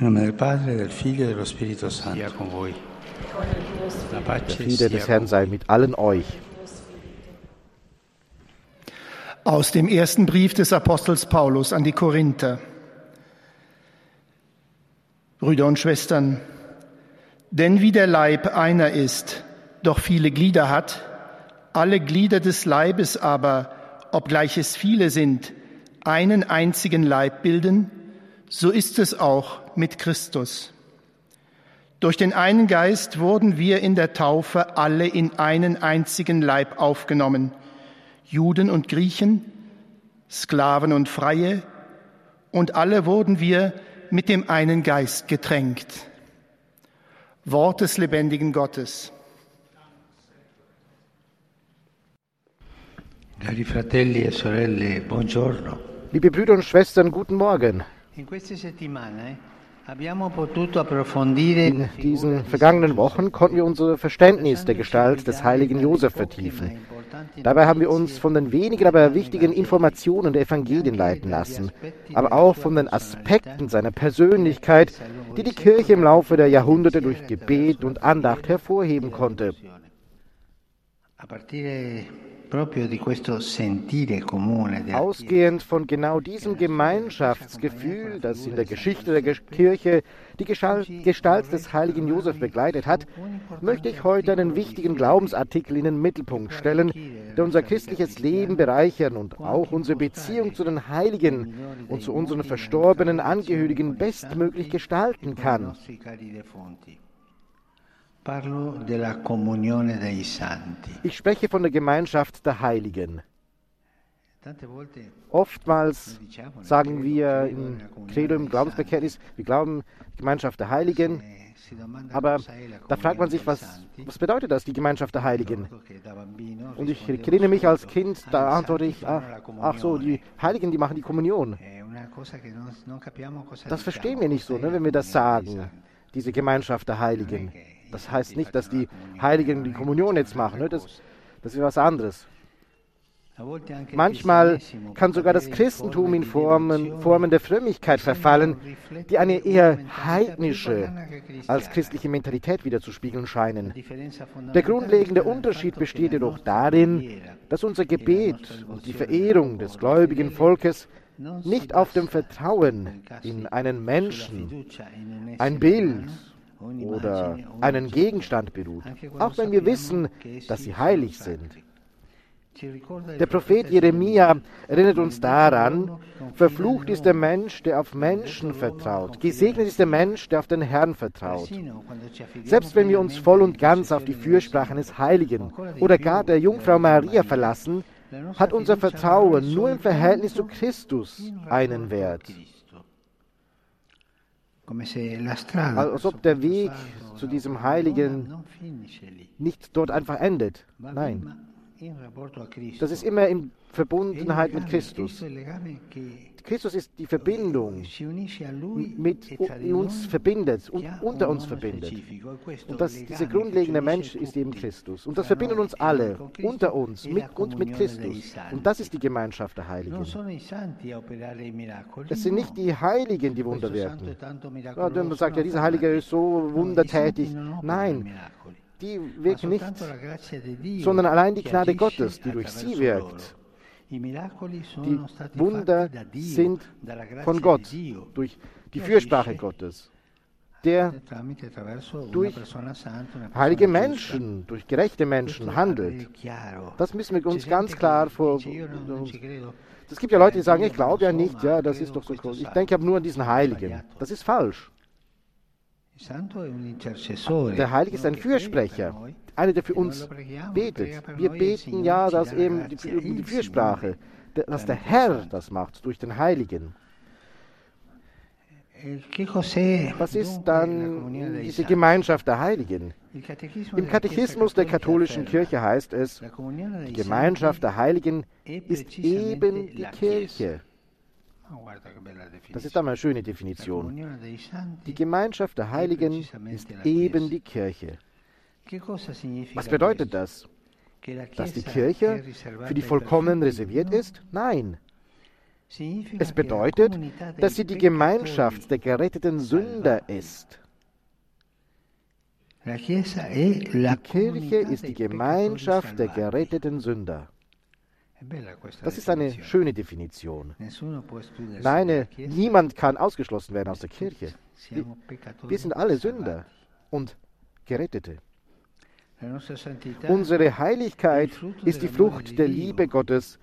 In nome del Padre, del Figlio e dello Spirito Santo. Sia con voi. La pace Der Friede des Herrn sei mit allen euch. Aus dem ersten Brief des Apostels Paulus an die Korinther. Brüder und Schwestern, denn wie der Leib einer ist, doch viele Glieder hat, alle Glieder des Leibes aber, obgleich es viele sind, einen einzigen Leib bilden, so ist es auch mit Christus. Durch den einen Geist wurden wir in der Taufe alle in einen einzigen Leib aufgenommen, Juden und Griechen, Sklaven und Freie, und alle wurden wir mit dem einen Geist getränkt. Wort des lebendigen Gottes. Cari fratelli e sorelle, buongiorno. Liebe Brüder und Schwestern, guten Morgen. In queste settimane in diesen vergangenen Wochen konnten wir unser Verständnis der Gestalt des heiligen Josef vertiefen. Dabei haben wir uns von den wenigen, aber wichtigen Informationen der Evangelien leiten lassen, aber auch von den Aspekten seiner Persönlichkeit, die die Kirche im Laufe der Jahrhunderte durch Gebet und Andacht hervorheben konnte. Ausgehend von genau diesem Gemeinschaftsgefühl, das in der Geschichte der Kirche die Gestalt des heiligen Josef begleitet hat, möchte ich heute einen wichtigen Glaubensartikel in den Mittelpunkt stellen, der unser christliches Leben bereichern und auch unsere Beziehung zu den Heiligen und zu unseren verstorbenen Angehörigen bestmöglich gestalten kann. Ich spreche von der Gemeinschaft der Heiligen. Oftmals sagen wir im Credo, im Glaubensbekenntnis, wir glauben die Gemeinschaft der Heiligen. Aber da fragt man sich, was, was bedeutet das, die Gemeinschaft der Heiligen? Und ich erinnere mich als Kind, da antworte ich, ach, ach so, die Heiligen, die machen die Kommunion. Das verstehen wir nicht so, ne, wenn wir das sagen, diese Gemeinschaft der Heiligen. Das heißt nicht, dass die Heiligen die Kommunion jetzt machen. Ne? Das, das ist was anderes. Manchmal kann sogar das Christentum in Formen, Formen der Frömmigkeit verfallen, die eine eher heidnische als christliche Mentalität wiederzuspiegeln scheinen. Der grundlegende Unterschied besteht jedoch darin, dass unser Gebet und die Verehrung des gläubigen Volkes nicht auf dem Vertrauen in einen Menschen, ein Bild oder einen Gegenstand beruht, auch wenn wir wissen, dass sie heilig sind. Der Prophet Jeremia erinnert uns daran, verflucht ist der Mensch, der auf Menschen vertraut, gesegnet ist der Mensch, der auf den Herrn vertraut. Selbst wenn wir uns voll und ganz auf die Fürsprache eines Heiligen oder gar der Jungfrau Maria verlassen, hat unser Vertrauen nur im Verhältnis zu Christus einen Wert. Als ob der Weg zu diesem Heiligen nicht dort einfach endet. Nein. Das ist immer in Verbundenheit mit Christus. Christus ist die Verbindung, mit uns verbindet und unter uns verbindet. Und das, dieser grundlegende Mensch ist eben Christus. Und das verbindet uns alle, unter uns mit, und mit Christus. Und das ist die Gemeinschaft der Heiligen. Es sind nicht die Heiligen, die Wunder wirken. Ja, man sagt ja, dieser Heilige ist so wundertätig. Nein, die wirken nicht, sondern allein die Gnade Gottes, die durch sie wirkt. Die Wunder sind von Gott, durch die Fürsprache Gottes, der durch heilige Menschen, durch gerechte Menschen handelt. Das müssen wir uns ganz klar vor. Es gibt ja Leute, die sagen, ich glaube ja nicht, ja, das ist doch so groß. Ich denke aber nur an diesen Heiligen. Das ist falsch. Der Heilige ist ein Fürsprecher, einer, der für uns betet. Wir beten ja, dass eben die, die Fürsprache, dass der Herr das macht durch den Heiligen. Was ist dann diese Gemeinschaft der Heiligen? Im Katechismus der katholischen Kirche heißt es, die Gemeinschaft der Heiligen ist eben die Kirche. Das ist einmal eine schöne Definition. Die Gemeinschaft der Heiligen ist eben die Kirche. Was bedeutet das? Dass die Kirche für die Vollkommenen reserviert ist? Nein. Es bedeutet, dass sie die Gemeinschaft der geretteten Sünder ist. Die Kirche ist die Gemeinschaft der geretteten Sünder. Das ist eine schöne Definition. Nein, niemand kann ausgeschlossen werden aus der Kirche. Wir, wir sind alle Sünder und Gerettete. Unsere Heiligkeit ist die Frucht der Liebe Gottes,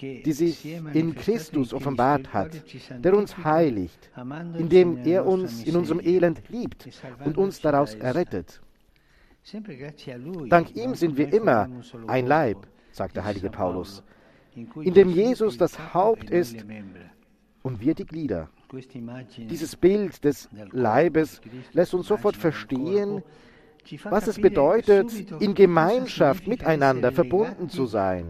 die sich in Christus offenbart hat, der uns heiligt, indem er uns in unserem Elend liebt und uns daraus errettet. Dank ihm sind wir immer ein Leib, sagt der heilige Paulus, in dem Jesus das Haupt ist und wir die Glieder. Dieses Bild des Leibes lässt uns sofort verstehen, was es bedeutet, in Gemeinschaft miteinander verbunden zu sein.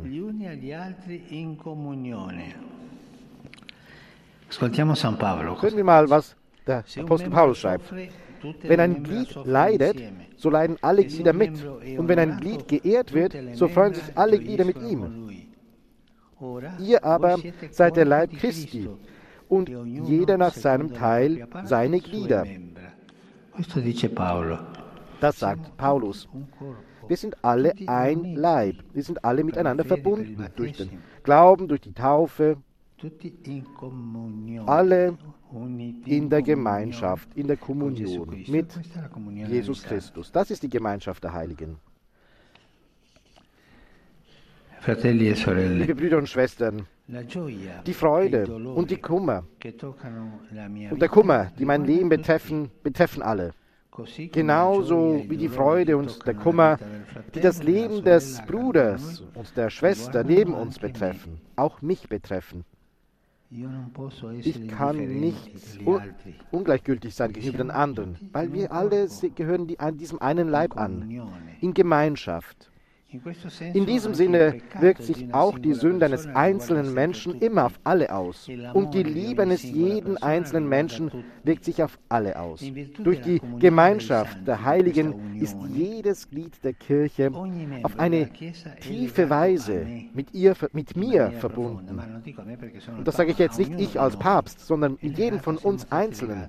Hören wir mal, was der Apostel Paulus schreibt. Wenn ein Glied leidet, so leiden alle Glieder mit. Und wenn ein Glied geehrt wird, so freuen sich alle Glieder mit ihm. Ihr aber seid der Leib Christi und jeder nach seinem Teil seine Glieder. Das sagt Paulus. Wir sind alle ein Leib. Wir sind alle miteinander verbunden durch den Glauben, durch die Taufe. Alle in der Gemeinschaft, in der Kommunion mit Jesus Christus. Das ist die Gemeinschaft der Heiligen. E Liebe Brüder und Schwestern, die Freude und die Kummer und der Kummer, die mein Leben betreffen, betreffen alle. Genauso wie die Freude und der Kummer, die das Leben des Bruders und der Schwester neben uns betreffen, auch mich betreffen. Ich kann nicht un ungleichgültig sein gegenüber den anderen, weil wir alle gehören die, an diesem einen Leib an, in Gemeinschaft. In diesem Sinne wirkt sich auch die Sünde eines einzelnen Menschen immer auf alle aus. Und die Liebe eines jeden einzelnen Menschen wirkt sich auf alle aus. Durch die Gemeinschaft der Heiligen ist jedes Glied der Kirche auf eine tiefe Weise mit, ihr, mit mir verbunden. Und das sage ich jetzt nicht ich als Papst, sondern mit jedem von uns Einzelnen.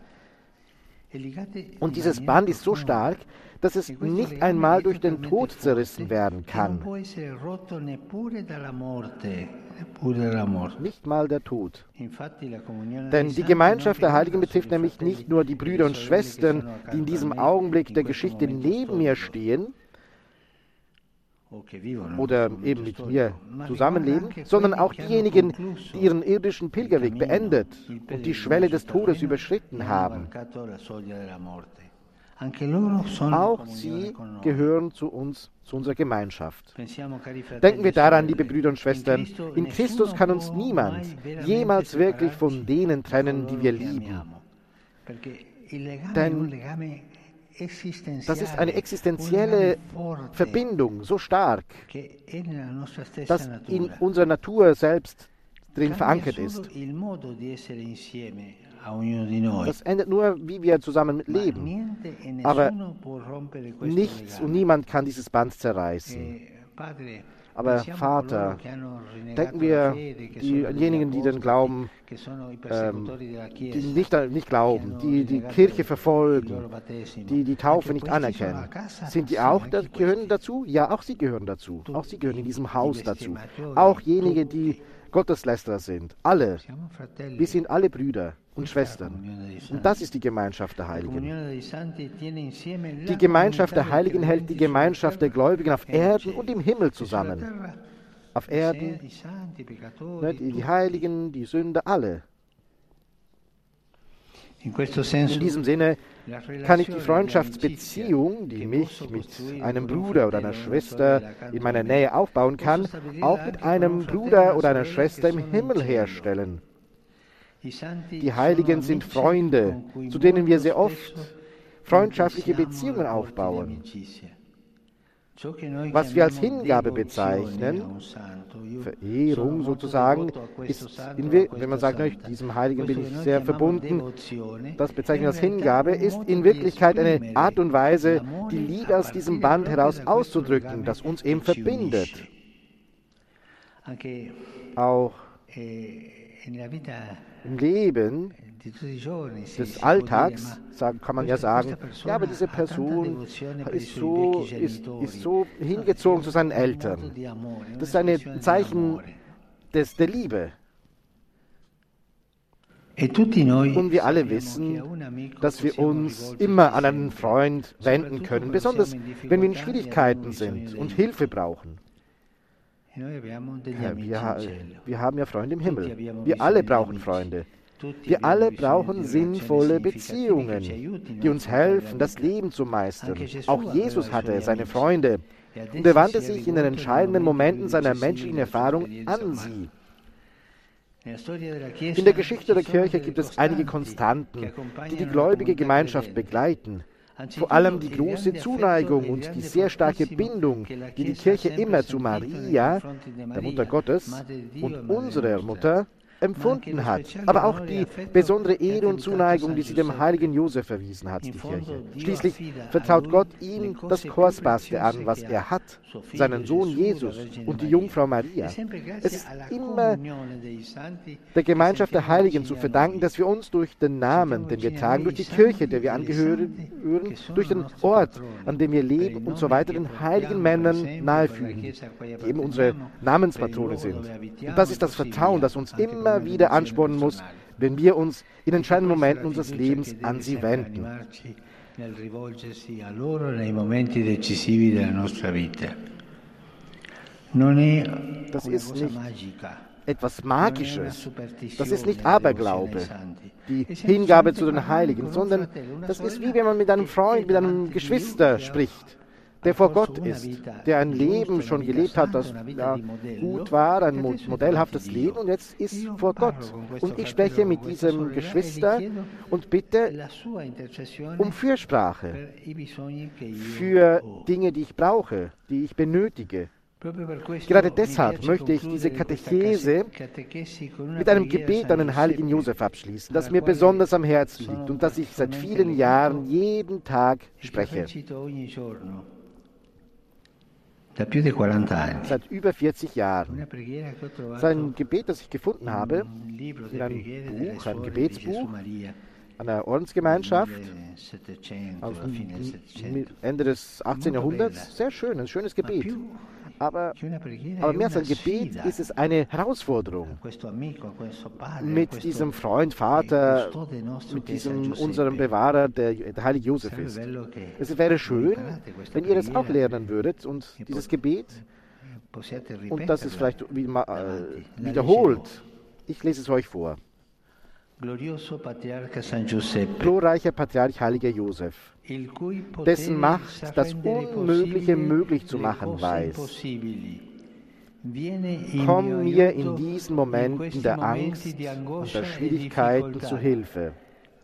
Und dieses Band ist so stark, dass es nicht einmal durch den Tod zerrissen werden kann. Nicht mal der Tod. Denn die Gemeinschaft der Heiligen betrifft nämlich nicht nur die Brüder und Schwestern, die in diesem Augenblick der Geschichte neben mir stehen, oder eben mit mir zusammenleben, sondern auch diejenigen, die ihren irdischen Pilgerweg beendet und die Schwelle des Todes überschritten haben. Auch sie gehören zu uns, zu unserer Gemeinschaft. Denken wir daran, liebe Brüder und Schwestern, in Christus kann uns niemand jemals wirklich von denen trennen, die wir lieben. Denn das ist eine existenzielle Verbindung, so stark, dass in unserer Natur selbst drin verankert ist. Das ändert nur, wie wir zusammen leben. Aber nichts und niemand kann dieses Band zerreißen. Aber Vater, denken wir diejenigen, die den Glauben, ähm, die nicht, nicht glauben, die die Kirche verfolgen, die die Taufe nicht anerkennen, sind die auch, gehören dazu? Ja, auch sie gehören dazu. Auch sie gehören in diesem Haus dazu. Auch jenige, die Gotteslästerer sind. Alle. Wir sind alle Brüder und Schwestern. Und das ist die Gemeinschaft der Heiligen. Die Gemeinschaft der Heiligen hält die Gemeinschaft der Gläubigen auf Erden und im Himmel zusammen. Auf Erden, die Heiligen, die Sünder, alle. In diesem Sinne kann ich die Freundschaftsbeziehung, die mich mit einem Bruder oder einer Schwester in meiner Nähe aufbauen kann, auch mit einem Bruder oder einer Schwester im Himmel herstellen. Die Heiligen sind Freunde, zu denen wir sehr oft freundschaftliche Beziehungen aufbauen. Was wir als Hingabe bezeichnen, Verehrung sozusagen, ist, in, wenn man sagt, diesem Heiligen bin ich sehr verbunden, das bezeichnen wir als Hingabe, ist in Wirklichkeit eine Art und Weise, die Liebe aus diesem Band heraus auszudrücken, das uns eben verbindet. Auch Im Leben des Alltags sagen, kann man ja sagen, ja, aber diese Person ist so, ist, ist so hingezogen zu seinen Eltern. Das ist ein Zeichen des, der Liebe. Und wir alle wissen, dass wir uns immer an einen Freund wenden können, besonders wenn wir in Schwierigkeiten sind und Hilfe brauchen. Wir, wir haben ja Freunde im Himmel. Wir alle brauchen Freunde. Wir alle brauchen sinnvolle Beziehungen, die uns helfen, das Leben zu meistern. Auch Jesus hatte seine Freunde und er wandte sich in den entscheidenden Momenten seiner menschlichen Erfahrung an sie. In der Geschichte der Kirche gibt es einige Konstanten, die die gläubige Gemeinschaft begleiten. Vor allem die große Zuneigung und die sehr starke Bindung, die die Kirche immer zu Maria, der Mutter Gottes, und unserer Mutter, empfunden hat, aber auch die besondere Ehre und Zuneigung, die sie dem heiligen Josef erwiesen hat, die Kirche. Schließlich vertraut Gott ihm das Kostbarste an, was er hat, seinen Sohn Jesus und die Jungfrau Maria. Es ist immer der Gemeinschaft der Heiligen zu verdanken, dass wir uns durch den Namen, den wir tragen, durch die Kirche, der wir angehören, durch den Ort, an dem wir leben und so weiter den heiligen Männern nahefügen, die eben unsere Namenspatrone sind. Und das ist das Vertrauen, das uns immer immer wieder anspornen muss, wenn wir uns in entscheidenden Momenten unseres Lebens an sie wenden. Das ist nicht etwas Magisches. Das ist nicht Aberglaube, die Hingabe zu den Heiligen, sondern das ist wie wenn man mit einem Freund, mit einem Geschwister spricht der vor Gott ist, der ein Leben schon gelebt hat, das ja, gut war, ein modellhaftes Leben und jetzt ist vor Gott. Und ich spreche mit diesem Geschwister und bitte um Fürsprache für Dinge, die ich brauche, die ich benötige. Gerade deshalb möchte ich diese Katechese mit einem Gebet an den heiligen Josef abschließen, das mir besonders am Herzen liegt und das ich seit vielen Jahren jeden Tag spreche. Seit über 40 Jahren. Sein Gebet, das ich gefunden habe, in einem Buch, einem Gebetsbuch, einer Ordensgemeinschaft Ende des 18. Jahrhunderts. Sehr schön, ein schönes Gebet. Aber, aber mehr als ein Gebet ist es eine Herausforderung. Mit diesem Freund, Vater, mit diesem unserem Bewahrer, der, der heilige Josef ist. Es wäre schön, wenn ihr das auch lernen würdet und dieses Gebet und das ist vielleicht äh, wiederholt. Ich lese es euch vor. Glorreicher Patriarch heiliger Josef, dessen Macht das Unmögliche möglich zu machen weiß. Komm mir in diesen Momenten der Angst und der Schwierigkeiten zu Hilfe.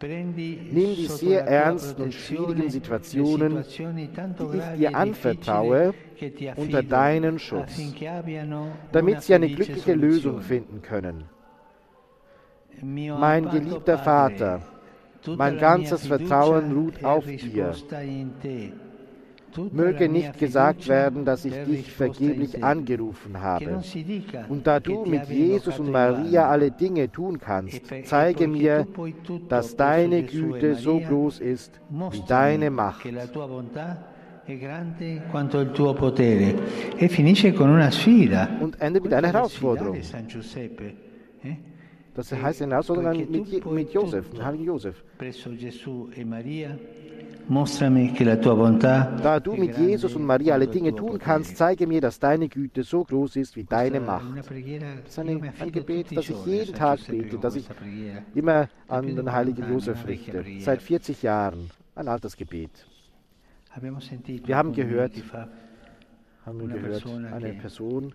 Nimm die sehr ernsten und schwierigen Situationen, die ich dir anvertraue, unter deinen Schutz, damit sie eine glückliche Lösung finden können mein geliebter Vater, mein ganzes Vertrauen ruht auf dir. Möge nicht gesagt werden, dass ich dich vergeblich angerufen habe. Und da du mit Jesus und Maria alle Dinge tun kannst, zeige mir, dass deine Güte so groß ist wie deine Macht. Und endet mit einer Herausforderung. Das heißt in Herausforderung mit, mit Josef, dem heiligen Josef. Da du mit Jesus und Maria alle Dinge tun kannst, zeige mir, dass deine Güte so groß ist wie deine Macht. Das ist ein, ein Gebet, das ich jeden Tag bete, das ich immer an den heiligen Josef richte. Seit 40 Jahren. Ein altes Gebet. Wir haben gehört, haben wir gehört, eine Person,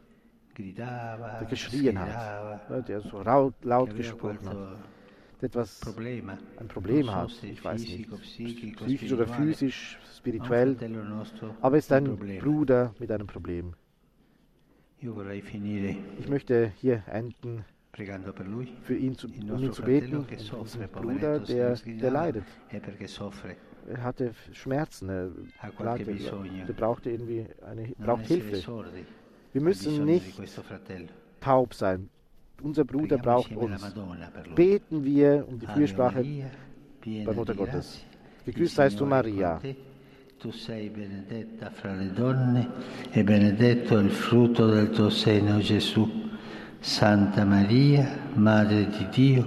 der geschrien hat, der so laut, laut gesprochen hat, der etwas, ein Problem hat, ich weiß nicht, psychisch oder physisch, spirituell, aber ist ein Bruder mit einem Problem. Ich möchte hier enden, für ihn zu, um ihn zu beten, unseren Bruder, der, der leidet. Er hatte Schmerzen, er, er brauchte irgendwie eine, braucht Hilfe. Wir müssen nicht taub sein. unser Bruder braucht uns. Beten wir um die Fürsprache bei Mutter Gottes. Gegrüßt seist du, Maria. Tu sei benedetta fra le donne e benedetto il frutto del tuo seno, Gesù. Santa Maria, Madre di Dio,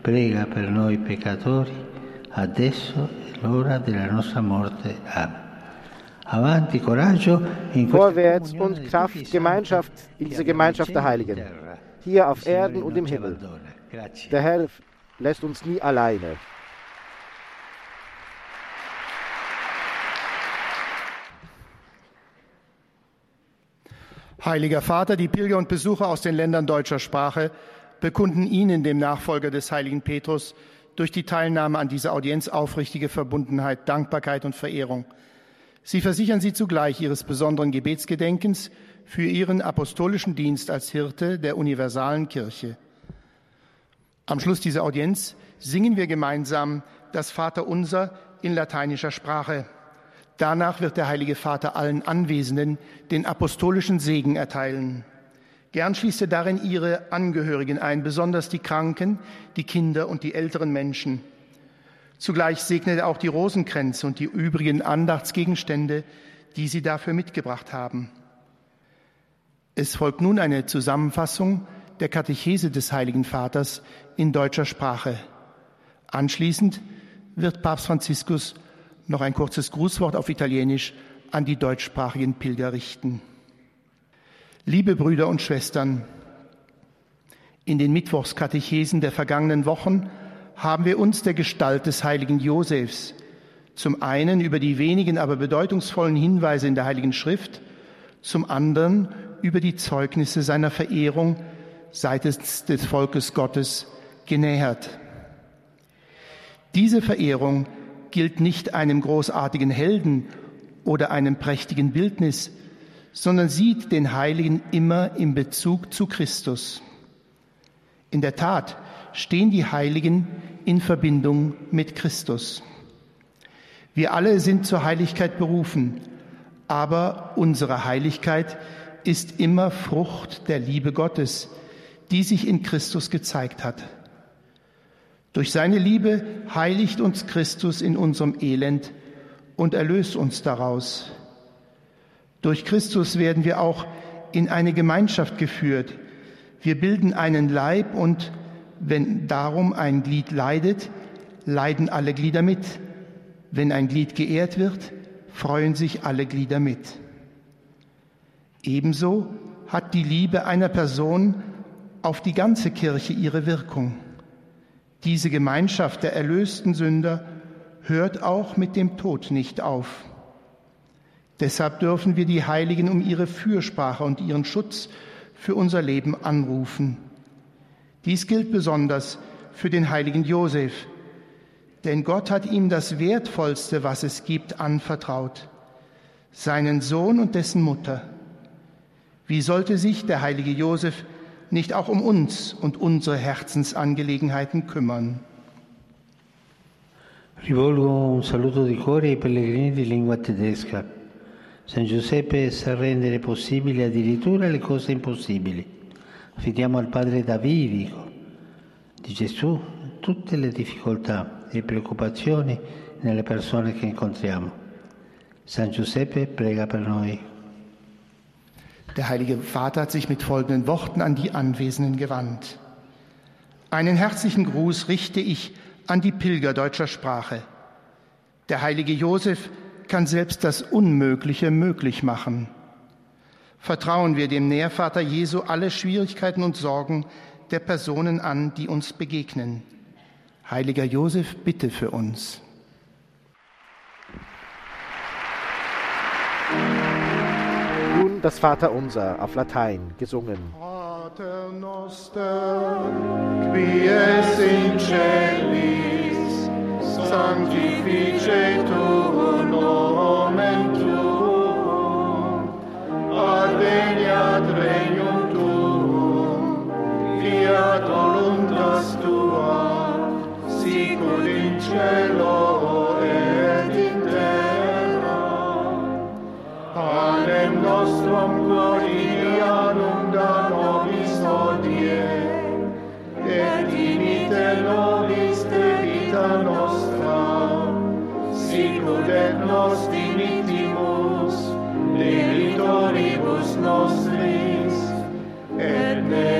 prega per noi peccatori, adesso è l'ora della nostra morte. Amen. Vorwärts und Kraft, Gemeinschaft in diese Gemeinschaft der Heiligen, hier auf Erden und im Himmel. Der Herr lässt uns nie alleine. Heiliger Vater, die Pilger und Besucher aus den Ländern deutscher Sprache bekunden Ihnen, dem Nachfolger des heiligen Petrus, durch die Teilnahme an dieser Audienz aufrichtige Verbundenheit, Dankbarkeit und Verehrung. Sie versichern Sie zugleich Ihres besonderen Gebetsgedenkens für Ihren apostolischen Dienst als Hirte der universalen Kirche. Am Schluss dieser Audienz singen wir gemeinsam das Vaterunser in lateinischer Sprache. Danach wird der Heilige Vater allen Anwesenden den apostolischen Segen erteilen. Gern schließt er darin ihre Angehörigen ein, besonders die Kranken, die Kinder und die älteren Menschen. Zugleich segnet er auch die Rosenkränze und die übrigen Andachtsgegenstände, die sie dafür mitgebracht haben. Es folgt nun eine Zusammenfassung der Katechese des Heiligen Vaters in deutscher Sprache. Anschließend wird Papst Franziskus noch ein kurzes Grußwort auf Italienisch an die deutschsprachigen Pilger richten. Liebe Brüder und Schwestern, in den Mittwochskatechesen der vergangenen Wochen haben wir uns der Gestalt des heiligen Josefs zum einen über die wenigen, aber bedeutungsvollen Hinweise in der Heiligen Schrift, zum anderen über die Zeugnisse seiner Verehrung seitens des Volkes Gottes genähert. Diese Verehrung gilt nicht einem großartigen Helden oder einem prächtigen Bildnis, sondern sieht den Heiligen immer im Bezug zu Christus. In der Tat stehen die Heiligen in Verbindung mit Christus. Wir alle sind zur Heiligkeit berufen, aber unsere Heiligkeit ist immer Frucht der Liebe Gottes, die sich in Christus gezeigt hat. Durch seine Liebe heiligt uns Christus in unserem Elend und erlöst uns daraus. Durch Christus werden wir auch in eine Gemeinschaft geführt. Wir bilden einen Leib und wenn darum ein Glied leidet, leiden alle Glieder mit. Wenn ein Glied geehrt wird, freuen sich alle Glieder mit. Ebenso hat die Liebe einer Person auf die ganze Kirche ihre Wirkung. Diese Gemeinschaft der erlösten Sünder hört auch mit dem Tod nicht auf. Deshalb dürfen wir die Heiligen um ihre Fürsprache und ihren Schutz für unser Leben anrufen. Dies gilt besonders für den heiligen Josef, denn Gott hat ihm das Wertvollste, was es gibt, anvertraut, seinen Sohn und dessen Mutter. Wie sollte sich der heilige Josef nicht auch um uns und unsere Herzensangelegenheiten kümmern? Rivolgo un saluto di cuore ai pellegrini di lingua tedesca. San Giuseppe sa rendere possibili addirittura le cose impossibili. Affidiamo al Padre Davidico di Gesù tutte le difficoltà e preoccupazioni nelle persone che incontriamo. San Giuseppe prega per noi. Der Heilige Vater hat sich mit folgenden Worten an die Anwesenden gewandt. Einen herzlichen Gruß richte ich an die Pilger deutscher Sprache. Der heilige Josef kann selbst das Unmögliche möglich machen. Vertrauen wir dem Nährvater Jesu alle Schwierigkeiten und Sorgen der Personen an, die uns begegnen. Heiliger Josef, bitte für uns. Nun das Vaterunser auf Latein gesungen. Pater noster, qui es in celis, sanctificetur cielo et in terra. Panem nostrum gloria da nobis et dimite nobis de vita nostra, sicud et nos dimitimus, et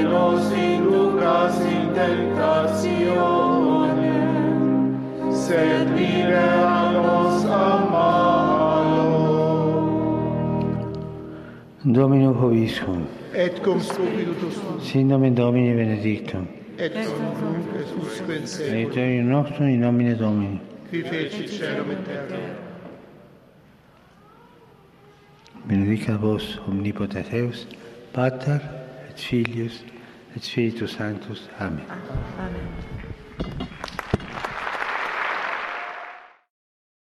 nos in tentationem, sed libera nos a malo. Domino Hoviscum, Et cum spiritus tuo, sin nomen Domini benedictum, et nunc et usque in seculum, aiutorium nostrum in nomine Domini. qui feci celum et terra. Benedicat vos omnipotens Deus, Pater et Filius et Spiritus Sanctus. Amen. Amen.